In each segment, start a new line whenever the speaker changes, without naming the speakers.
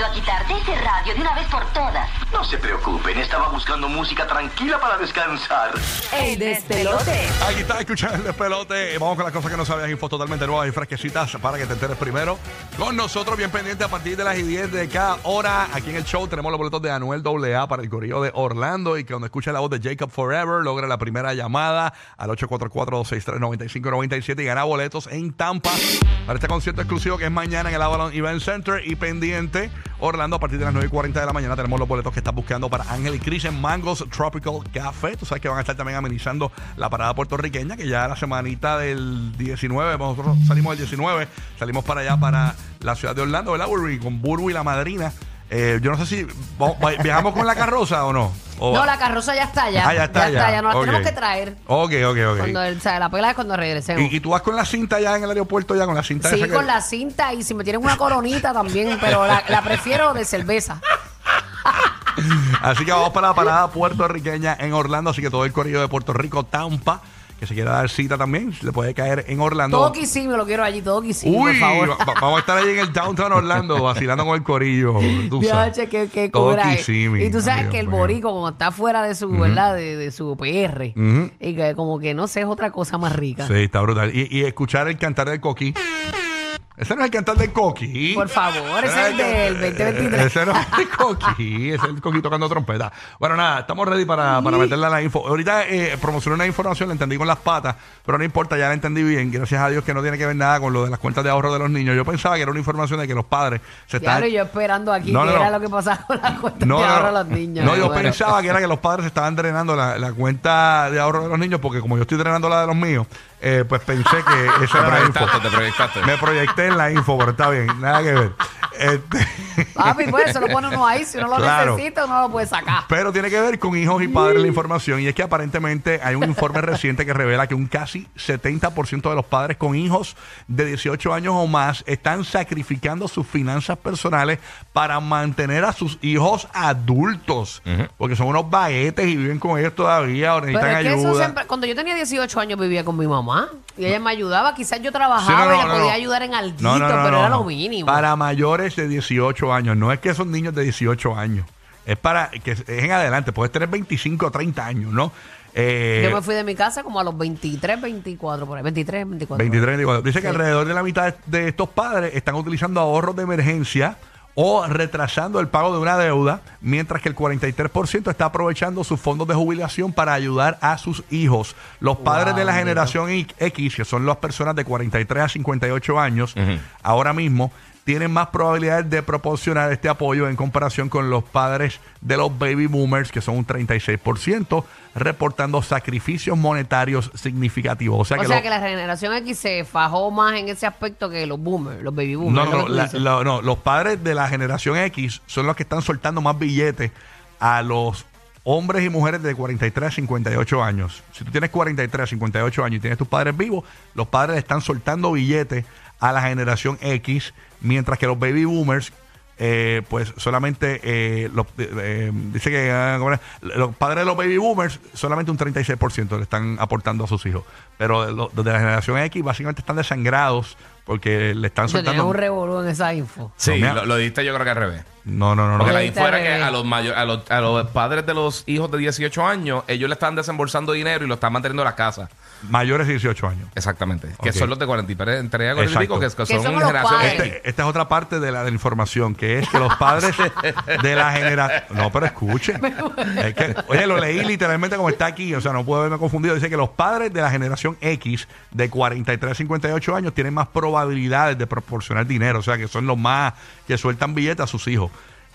Venido a quitarte ese radio de una vez por todas.
No se preocupen, estaba buscando música tranquila para descansar.
El despelote.
Aquí está escuchando el despelote. Vamos con las cosas que no sabías, info totalmente nuevas y fresquecitas para que te enteres primero. Con nosotros, bien pendiente a partir de las y 10 de cada hora. Aquí en el show tenemos los boletos de Anuel AA para el corrillo de Orlando. Y que cuando escuche la voz de Jacob Forever, logra la primera llamada al 844-263-9597 y gana boletos en Tampa para este concierto exclusivo que es mañana en el Avalon Event Center. Y pendiente, Orlando, a partir de las 9 y 40 de la mañana, tenemos los boletos que estás buscando para Ángel y Chris en Mangos Tropical Café. Tú sabes que van a estar también amenizando la parada puertorriqueña, que ya la semanita del 19, nosotros salimos el 19, salimos para allá, para la ciudad de Orlando, ¿verdad, Burby? Con Burbu y la madrina. Eh, yo no sé si vamos- va- viajamos con la carroza o no. O-
No, la carroza ya está, ya.
Ah, ya está, ya.
ya. No la
Ok.
tenemos que traer.
Ok, ok, ok.
Cuando, o sea, la pela es cuando regresemos.
¿Y, y tú vas con la cinta ya en el aeropuerto, ya con la cinta
sí,
esa que-
con la cinta y si me tienen una coronita también, pero la, la prefiero de cerveza.
Así que vamos para la parada puertorriqueña en Orlando. Así que todo el corrido de Puerto Rico, Tampa, que se quiera dar cita también, le puede caer en Orlando.
Todo me lo quiero allí, todo sí, por favor.
va- va- vamos a estar ahí en el downtown Orlando vacilando con el corillo. Tú sabes.
Diache, qué, qué
Todo
cura.
Kissimmee.
Y tú sabes que el
Dios mío.
borico, como está fuera de su, ¿verdad? De, de su PR, y que como que no sé, es otra cosa más rica.
Sí, está brutal. Y, y escuchar el cantar del coquí. Ese no es el cantar del coquí.
Por favor, ese es el del 2023.
Ese no es el coquí, ese es el coquí tocando trompeta. Bueno, nada, estamos ready para, para meterle a la info. Ahorita eh, promocioné una información, la entendí con las patas, pero no importa, ya la entendí bien. Gracias a Dios que no tiene que ver nada con lo de las cuentas de ahorro de los niños. Yo pensaba que era una información de que los padres se están...
Claro, yo esperando aquí
No,
que
no,
era
no.
lo que pasaba con la cuenta
No,
de ahorro
no.
los niños.
No, yo
Bueno.
pensaba que era que los padres estaban drenando la, la cuenta de ahorro de los niños, porque como yo estoy drenando la de los míos, eh, pues pensé que esa era la info.
proyectaste, te proyectaste.
Me proyecté en la info, pero está bien, nada que ver. Este,
Papi, pues se lo pone uno ahí. Si uno lo
Claro.
necesita, uno lo puede sacar.
pero tiene que ver con hijos y padres la información, y es que aparentemente hay un informe reciente que revela que un casi 70% de los padres con hijos de 18 años o más están sacrificando sus finanzas personales para mantener a sus hijos adultos, porque son unos baguetes y viven con ellos todavía o
Pero
necesitan
es que eso
ayuda.
siempre, cuando yo tenía 18 años vivía con mi mamá y ella me ayudaba, quizás yo trabajaba
Sí, no,
y le
no,
podía
no.
ayudar en algo,
No, no, no,
pero
no,
era lo mínimo.
Para mayores de 18 años, no es que son niños de 18 años. Es para que es en adelante, puedes tener 25 o 30 años, ¿no? Eh,
yo me fui de mi casa como a los 23, 24, por ahí, 23, 24.
23, 24. Dice que alrededor de la mitad de estos padres están utilizando ahorros de emergencia o retrasando el pago de una deuda, mientras que el 43% está aprovechando sus fondos de jubilación para ayudar a sus hijos. Los padres de la generación X, que son las personas de 43 a 58 años, ahora mismo tienen más probabilidades de proporcionar este apoyo en comparación con los padres de los baby boomers, que son un 36%, reportando sacrificios monetarios significativos. O sea
o
que,
sea
lo-
que la generación X se fajó más en ese aspecto que los boomers, los baby
no,
boomers.
no, la- no, los padres de la generación X son los que están soltando más billetes a los hombres y mujeres de 43 a 58 años. Si tú tienes 43 a 58 años y tienes tus padres vivos, los padres están soltando billetes a la generación X, mientras que los baby boomers, eh, pues solamente eh, los- eh, dice que ah, los padres de los baby boomers solamente un 36% le están aportando a sus hijos pero los de la generación X básicamente están desangrados porque le están soltando.
un revolú en esa info.
Sí,
No,
lo, lo diste yo creo que al revés.
No, no, no, no.
Porque la
Lo
info era que a los, mayo- a, los, a los padres de los hijos de 18 años, ellos le están desembolsando dinero y lo están manteniendo en la casa.
Mayores de 18 años.
Exactamente. Que son los de 43, entre 40 y
Exacto.
pico, que, que
Que
son generación.
Este- esta es otra parte de la, de la información, que es que los padres de la generación... No, pero escuche. Es que, oye, lo leí literalmente como está aquí, o sea, no puedo haberme confundido. Dice que los padres de la generación X de 43 a 58 años tienen más probabilidades de proporcionar dinero, o sea, que son los más que sueltan billetes a sus hijos.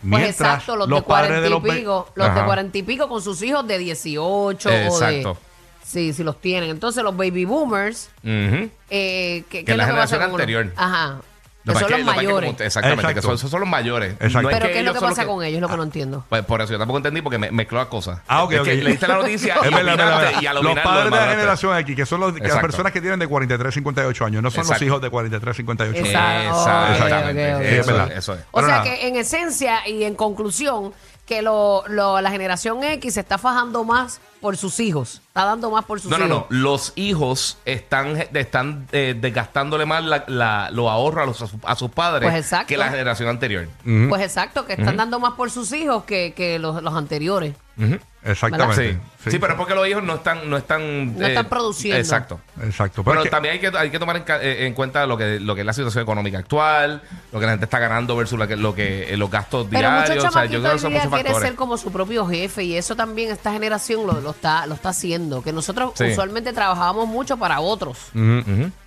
Pues exacto, los, de cuarenta y
ve-
pico, los de
Ajá.
cuarenta y pico con sus hijos de 18 o
Exacto.
de... Sí, sí los tienen. Entonces los baby boomers,
Ujú.
eh, ¿qué,
Que
qué es
la
lo que pasa
generación
con uno?
anterior.
Ajá. Que
que
son
pasa
los
es que- que es que
mayores.
como- exactamente, que
Exacto.
son, esos son los mayores.
Exacto.
No
Pero ¿qué es lo que pasa
los
con ellos? Es lo que no entiendo.
Pues por eso yo tampoco entendí porque me mezcló las cosas.
Ah, ok,
es
ok.
que leíste la noticia y,
Es verdad, es verdad, es
y
Los padres de la generación X, que son los, que las personas que tienen de 43 a 58 años, no son los
Exacto.
hijos de 43 a 58 años.
Exacto.
Exactamente.
Ok, ok, ok.
Eso,
Es verdad.
eso es.
O sea que en esencia y en conclusión, que lo, lo- la generación X se está fajando más por sus hijos. Está dando más por sus
No, no,
hijos.
no. Los hijos están, están eh, desgastándole más la, la- los ahorros a, los- a su- a sus padres
Pues exacto.
que la generación anterior.
Pues exacto, que están dando más por sus hijos que, que los, los anteriores.
Exactamente.
Sí. Sí, pero es porque los hijos no están... No están,
No están produciendo.
Exacto.
Exacto. Pero
Pero
es que-
también hay que, hay que tomar en, eh, en cuenta lo que, lo que es la situación económica actual, lo que la gente está ganando versus lo que, lo que, eh, los gastos
Pero muchos
diarios. O sea, yo creo que son muchos
quieren
factores.
ser como su propio jefe y eso también esta generación lo, lo está, lo está haciendo. Que nosotros
Sí.
usualmente trabajábamos mucho para otros.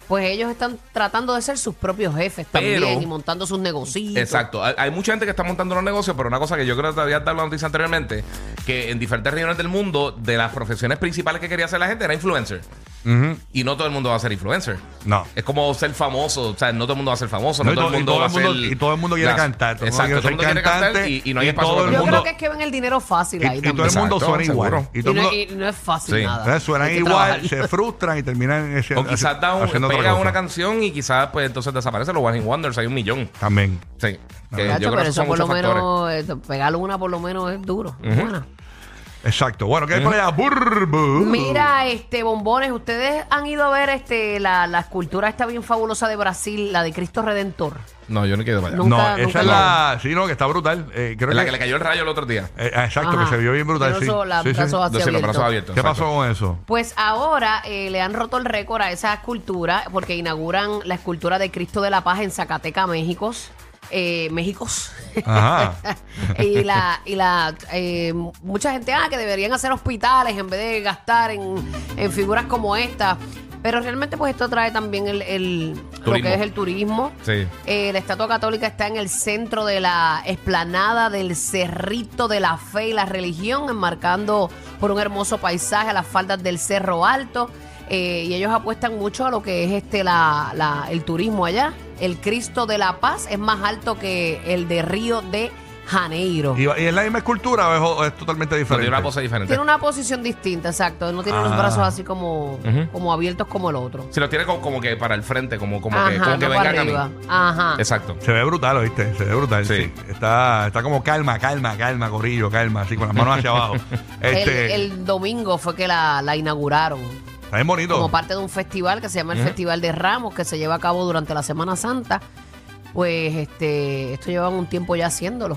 Pues ellos están tratando de ser sus propios jefes
Pero-
también y montando sus negocios.
Exacto. Hay, hay mucha gente que está montando los negocios, pero una cosa que yo creo que te había dado la noticia anteriormente, que en diferentes regiones del mundo, de las profesiones principales que quería hacer la gente era influencer. Y no todo el mundo va a ser influencer.
No.
Es como ser famoso. O sea, no todo el mundo va a ser famoso. No, todo el mundo
todo
va a ser.
y todo el mundo quiere
las-
cantar, todo el mundo
Exacto. Todo el mundo quiere cantar y, y no hay
y
espacio
todo el
Yo
mundo-
creo que es que ven el dinero fácil
Y,
ahí
y todo el mundo
Exacto,
suena igual.
seguro.
Y
Y
todo el
no,
mundo
y no es fácil
Sí.
nada.
¿sabes? suenan igual,
trabajar.
se frustran y terminan haciendo,
O quizás da un,
haciendo otra
pega
cosa.
una canción y quizás pues entonces desaparece los One Hit Wonders. Hay un millón.
También.
Sí. Que
Chacho,
yo creo
pero eso por lo menos, eh, pegarle una por lo menos es duro. Buena.
Exacto. Bueno, ¿qué hay por allá? Burbu.
Mira, este bombones, ustedes han ido a ver este la, la escultura esta bien fabulosa de Brasil, la de Cristo Redentor.
No, yo no quiero para allá.
No. Nunca-
esa
nunca
es la. Sí, no, que está brutal. Eh, creo
la
que,
que le cayó el rayo el otro día.
eh, exacto,
Ajá.
que se vio bien brutal. Sí.
brazos
Sí, sí.
así
Sí, los
abiertos.
brazos abiertos.
¿Qué
exacto.
pasó con eso?
Pues ahora eh, le han roto el récord a esa escultura porque inauguran la escultura de Cristo de la Paz en Zacateca, México. Eh, Méxicos.
Ajá.
y la, y la eh, mucha gente, ah, que deberían hacer hospitales en vez de gastar en, en figuras como esta. Pero realmente, pues esto trae también el, el- lo que es el turismo.
Sí.
Eh, la estatua católica está en el centro de la esplanada del Cerrito de la Fe y la Religión, enmarcando por un hermoso paisaje a las faldas del Cerro Alto. Eh, y ellos apuestan mucho a lo que es este la, la- el turismo allá. El Cristo de la Paz es más alto que el de Río de Janeiro.
¿Y, y es la misma escultura o es, o es totalmente
No,
diferente?
tiene una pose diferente.
Tiene una posición distinta, exacto. No tiene los
Ah.
brazos así como, como abiertos como el otro.
Si lo tiene como, como que para el frente, como, como que, como que
no para
vengan a mí.
arriba. Ajá.
Exacto.
Se ve brutal, ¿oíste? Se ve brutal. Sí.
Sí.
Está, está como calma, calma, calma, gorillo, calma, así con las manos hacia abajo. Este,
El, el domingo fue que la, la inauguraron.
Está bien bonito.
como parte de un festival que se llama el Festival de Ramos, que se lleva a cabo durante la Semana Santa. Pues este, esto llevan un tiempo ya haciéndolo.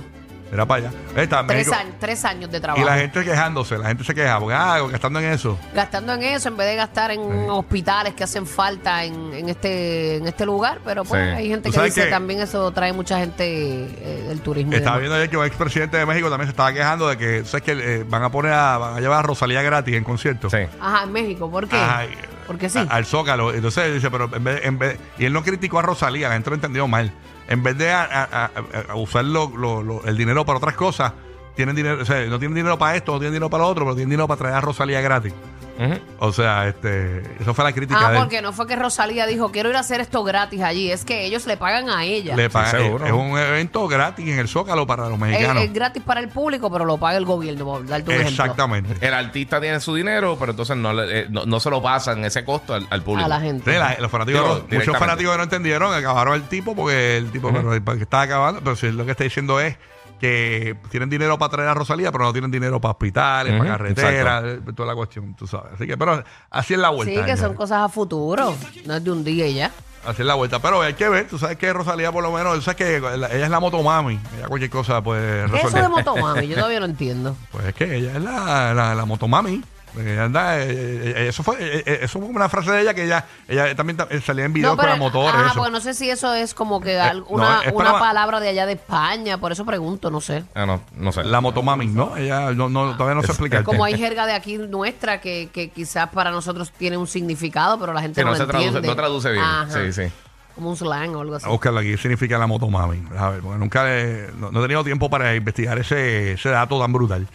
Era para allá. Está,
Tres,
México.
años, tres años de
Y
trabajo.
la gente quejándose, la gente se queja, porque ah, gastando en eso.
Gastando en eso en vez de gastar en hospitales que hacen falta en, en este en este lugar. Pero pues
Sí.
hay gente
Tú
que
sabes
dice
que-
también eso trae mucha gente eh, del turismo. y
Estaba
demás.
viendo ayer que un expresidente de México también se estaba quejando de que, ¿sabes que eh, van a poner a, van a llevar a Rosalía gratis en concierto.
Sí.
Ajá, en México. ¿Por qué?
Ajá, y-
Porque sí.
al Zócalo. Entonces dice, pero en vez, en vez- y él no criticó a Rosalía, la gente lo entendió mal. En vez de usar lo- el dinero para otras cosas, tienen dinero, no tienen dinero para esto, no tienen dinero para lo otro, pero tienen dinero para traer a Rosalía gratis. O sea, este, eso fue la crítica
Ah,
de él.
porque no fue que Rosalía dijo, quiero ir a hacer esto gratis allí. Es que ellos le pagan a ella.
Le pagan-
Sí, seguro.
es un evento gratis en el Zócalo para los
es,
mexicanos.
es gratis para el público, pero lo paga el gobierno. por darte un ejemplo.
Exactamente.
El artista tiene su dinero, pero entonces no, le- eh, no, no se lo pasan ese costo al, al público.
A la gente.
Sí, la- los fanáticos,
Digo,
muchos
directamente.
fanáticos que no entendieron, acabaron el tipo porque el tipo pero, porque estaba acabando, pero si lo que está diciendo es que tienen dinero para traer a Rosalía, pero no tienen dinero para hospitales, para carreteras, toda la cuestión, tú sabes. Así que, pero así es la vuelta.
Sí, que son cosas a futuro. No es de un día y ya.
Así es la vuelta. Pero hay que ver, tú sabes que Rosalía, por lo menos, tú sabes que la- ella es la motomami. Ella cualquier cosa, pues,
¿Qué es eso de motomami? Yo todavía no entiendo.
Pues es que ella es la, la, la motomami. Ella anda, eh, eh, eso fue eh, eh, eso fue una frase de ella que ella ella también ta- eh, salía en videos con la motor.
ah,
eso.
porque no sé si eso es como que
Eh, no,
una,
es
una
para-
palabra de allá de España, por eso pregunto, no sé.
Ah, no, no sé.
La motomami, ¿no? Ella no, no, todavía no se explica.
Como hay jerga de aquí nuestra que, que quizás para nosotros tiene un significado, pero la gente no,
no
lo
se traduce-
entiende.
no traduce bien.
Ajá.
Sí, sí.
Como un slang o algo así.
Buscarla aquí, ¿qué significa la motomami? A ver, porque nunca he- no, no he tenido tiempo para investigar ese, ese dato tan brutal.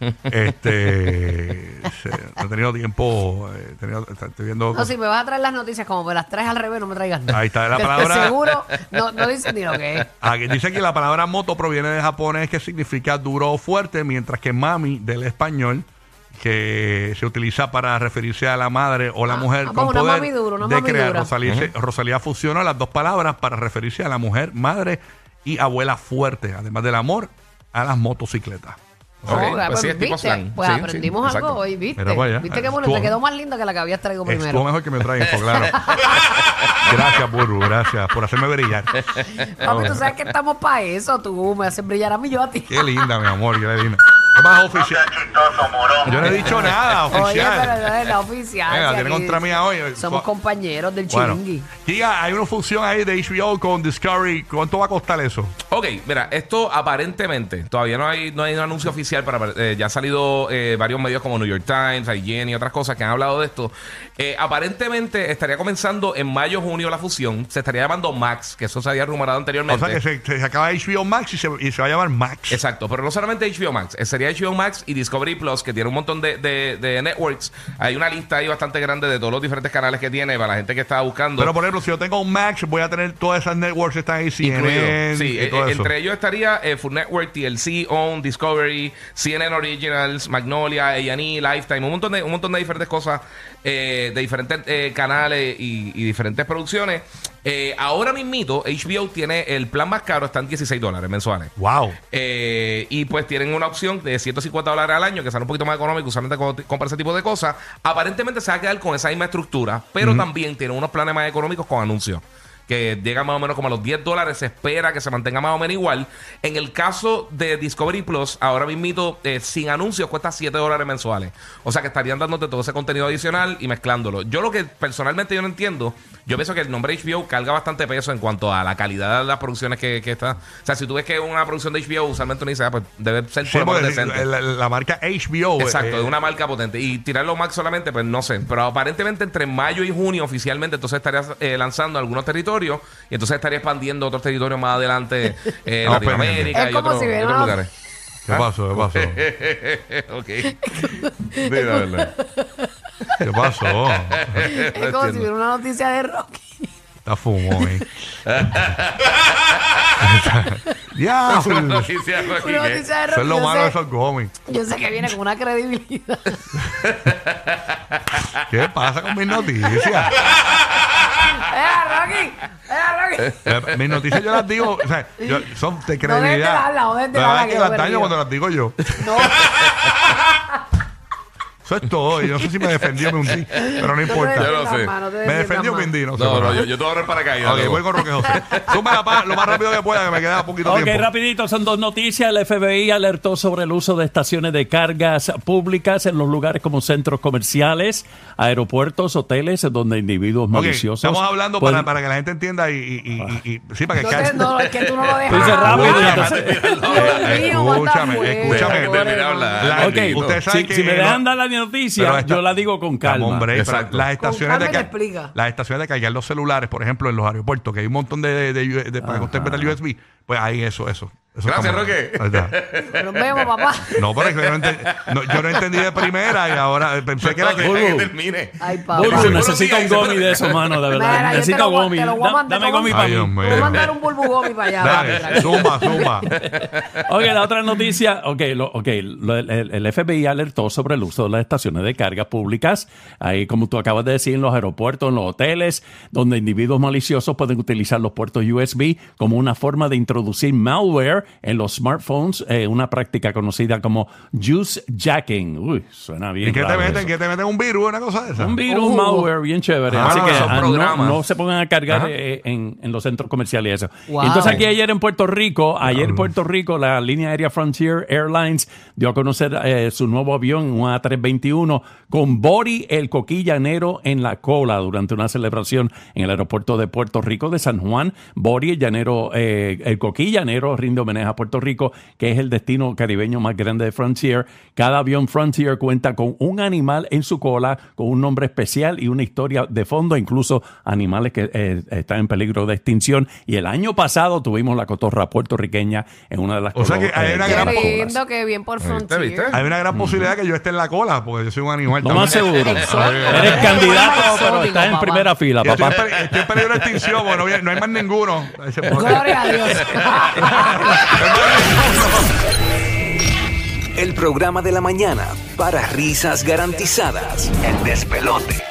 este, se- no he tenido tiempo, eh, he tenido- estoy viendo...
No, si me vas a traer las noticias como me las traes al revés, no me traigas nada.
Ahí está la
Que
palabra-
Seguro, no, no dicen ni lo que es.
Aquí dice que la palabra moto proviene de japonés que significa duro o fuerte, mientras que mami del español que se utiliza para referirse a la madre o la
Ah,
mujer
ah,
con
una
poder
mami dura, una
de
mami
crear.
dura.
Rosalía, se- Rosalía fusionó las dos palabras para referirse a la mujer, madre y abuela fuerte, además del amor a las motocicletas.
Ok,
No,
pues sí, es tipo
¿viste?
slang.
Pues
Sí, sí,
aprendimos
exacto.
algo hoy, ¿viste?
Mira para allá.
¿Viste qué bueno?
Estuvo-
Te quedó más linda que la que habías traído
Estuvo
primero.
mejor que me traigan claro. gracias, Burbu, gracias por hacerme brillar.
Papi, tú sabes que estamos para eso. Tú me haces brillar a mí, yo a ti.
Qué linda, mi amor, qué linda. ¿Qué más oficial? Yo no he dicho nada,
Oye,
oficial.
pero no es la oficial.
Venga,
si
tiene
aquí
contra mía hoy.
Somos compañeros del
Bueno,
chiringui.
Giga, hay una función ahí de HBO con Discovery. ¿Cuánto va a costar eso?
Ok, mira, esto aparentemente, todavía no hay, no hay un anuncio oficial, para eh, ya han salido eh, varios medios como New York Times, IGN y otras cosas que han hablado de esto. Eh, aparentemente estaría comenzando en mayo, junio la fusión. Se estaría llamando Max, que eso se había rumorado
O
anteriormente.
sea que se, se acaba HBO Max y se, y se va a llamar Max.
Exacto, pero no solamente HBO Max, eh, sería HBO Max y Discovery Plus, que tiene un montón de, de- de networks. Hay una lista ahí bastante grande de todos los diferentes canales que tiene para la gente que está buscando.
Pero por ejemplo, si yo tengo un Max, voy a tener todas esas networks que están ahí, CNN.
Sí,
y
eh,
todo
eh,
eso.
entre ellos estaría eh, Food Network, TLC, OWN, Discovery, CNN Originals, Magnolia, A&E, Lifetime, un montón de, un montón de diferentes cosas, eh, de diferentes canales y, y diferentes producciones. Eh, ahora mismito, HBO tiene el plan más caro, están 16 dólares mensuales.
Wow.
Eh, y pues tienen una opción de 150 dólares al año, que sale un poquito más económico, usualmente cuando compras ese tipo de cosas. Aparentemente se va a quedar con esa misma estructura, pero también tienen unos planes más económicos con anuncios. Que llegan más o menos como a los 10 dólares, se espera que se mantenga más o menos igual. En el caso de Discovery Plus, ahora mismito, eh, sin anuncios, cuesta 7 dólares mensuales. O sea que estarían dándote todo ese contenido adicional y mezclándolo. Yo lo que personalmente yo no entiendo, yo pienso que el nombre HBO carga bastante peso en cuanto a la calidad de las producciones que, que está. O sea, si tú ves que una producción de HBO, usualmente uno dice, ah, pues debe ser
Sí,
por decente.
la, la marca HBO.
Exacto,
eh,
de una marca potente. Y tirarlo Max solamente, pues no sé. Pero aparentemente entre mayo y junio oficialmente, entonces estarías eh, lanzando algunos territorios y entonces estaría expandiendo otros territorios más adelante eh,
Estamos
Latinoamérica
Es
y
como
otros,
si
lugares.
¿Qué pasó? ¿Qué pasó?
ok. Dile.
¿Qué pasó?
Es como si hubiera una noticia de Rocky.
Está fumo, eh. ya,
Una noticia aquí,
Una noticia de
eso
Rocky.
es lo
yo
malo de
sé-
esos gomis.
Yo sé que viene con una credibilidad.
¿Qué pasa con mis noticias?
¡Eh, Rocky! ¡Eh, Rocky!
Eh, mis noticias yo las digo, o sea, yo- son de credibilidad.
dejes de
La es
que yo
las
me
daño
río.
cuando las digo yo.
No,
Eso es todo. Yo no sé si me defendió, me hundí, pero no importa.
Yo sé.
no te
Me defendió
más.
Mindy, no sé.
No, no, yo, yo te voy a dar para caída.
Ok, voy con Roque José. Súmala pa- lo más rápido que pueda, que me queda poquito
Ok,
tiempo.
rapidito, son dos noticias. El FBI alertó sobre el uso de estaciones de cargas públicas en los lugares como centros comerciales, aeropuertos, hoteles, donde individuos
Ok,
maliciosos.
estamos hablando
pueden-
para, para que la gente entienda y, y, y- y- y- sí, para que
No, te- no, es que tú no lo dejas.
Tú dices rápido,
hablar.
entonces-
Dios mío, manda
Escúchame, escúchame.
de hablar.
La-
Ok,
Ustedes saben
si,
que
si me
no-
dejan dar la noticia,
esta-
yo la digo con calma.
Hombre, las estaciones
calma
de
y
ca-
te explica.
las estaciones de cargar los celulares, por ejemplo, en los aeropuertos, que hay un montón de, de, de- de- para que usted meta el USB, pues ahí eso, eso. Eso
Gracias,
está.
Roque.
Ahí está.
Nos vemos, papá.
No, pero es que yo no, yo no entendí de primera y ahora eh, pensé que era que.
Que termine.
Ay, papá.
Burbu, necesito un gomi de eso, mano, de verdad.
Mira, yo te
necesito
lo
gomi.
te lo voy a
Da-
mandar,
dame gomi
voy a-
para mí.
Te voy a mandar un bulbu gomi para allá.
Dale, zumba, zumba.
Ok, la otra noticia, ok, lo- okay, lo- el, el FBI alertó sobre el uso de las estaciones de carga públicas, ahí como tú acabas de decir, en los aeropuertos, en los hoteles, donde individuos maliciosos pueden utilizar los puertos USB como una forma de introducir malware En los smartphones, eh, una práctica conocida como juice jacking. Uy, suena bien.
¿Y qué te meten?
eso.
¿Qué te meten un virus una cosa de esa?
Un virus,
Uh.
malware, bien chévere.
Ah,
Así que ah, no, se pongan a cargar eh, en, en los centros comerciales y eso.
Wow.
Entonces aquí ayer en Puerto Rico, ayer en Puerto Rico, la línea aérea Frontier Airlines dio a conocer eh, su nuevo avión, un A321, con Bori el coquillanero en la cola durante una celebración en el aeropuerto de Puerto Rico de San Juan. Bori el llanero, eh, el coquillanero rinde homenaje a Puerto Rico, que es el destino caribeño más grande de Frontier. Cada avión Frontier cuenta con un animal en su cola, con un nombre especial y una historia de fondo, incluso animales que eh, están en peligro de extinción. Y el año pasado tuvimos la cotorra puertorriqueña en una de las
O sea que hay una
Qué
gran
lindo, qué bien por Frontier.
¿viste?
Hay una gran posibilidad que yo esté en la cola, porque yo soy un animal
Lo más seguro. Eres candidato, pero estás en primera fila, papá.
estoy en peligro de extinción, no, hay- no hay más ninguno.
Gloria a Dios.
El programa de la mañana para risas garantizadas. El despelote.